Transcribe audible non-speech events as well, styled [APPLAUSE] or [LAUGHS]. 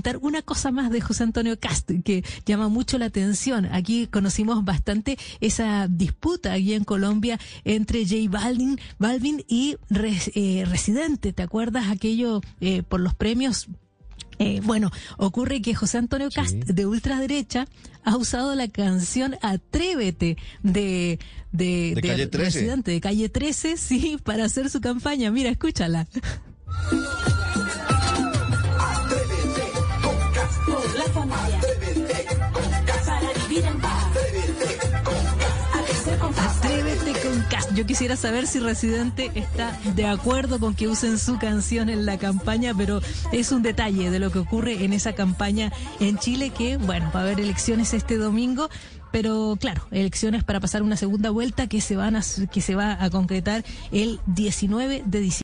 comentar una cosa más de José Antonio Cast que llama mucho la atención. Aquí conocimos bastante esa disputa aquí en Colombia entre J Balvin, Balvin y eh, Residente. ¿Te acuerdas aquello eh, por los premios? Eh, bueno, ocurre que José Antonio Cast, de ultraderecha, ha usado la canción Atrévete de, de, de, calle 13. Residente, de Calle 13, sí, para hacer su campaña. Mira, escúchala. [LAUGHS] Atrévete con Cast. Yo quisiera saber si Residente está de acuerdo con que usen su canción en la campaña, pero es un detalle de lo que ocurre en esa campaña en Chile que, bueno, va a haber elecciones este domingo. Pero claro, elecciones para pasar una segunda vuelta que se van a, que se va a concretar el 19 de diciembre.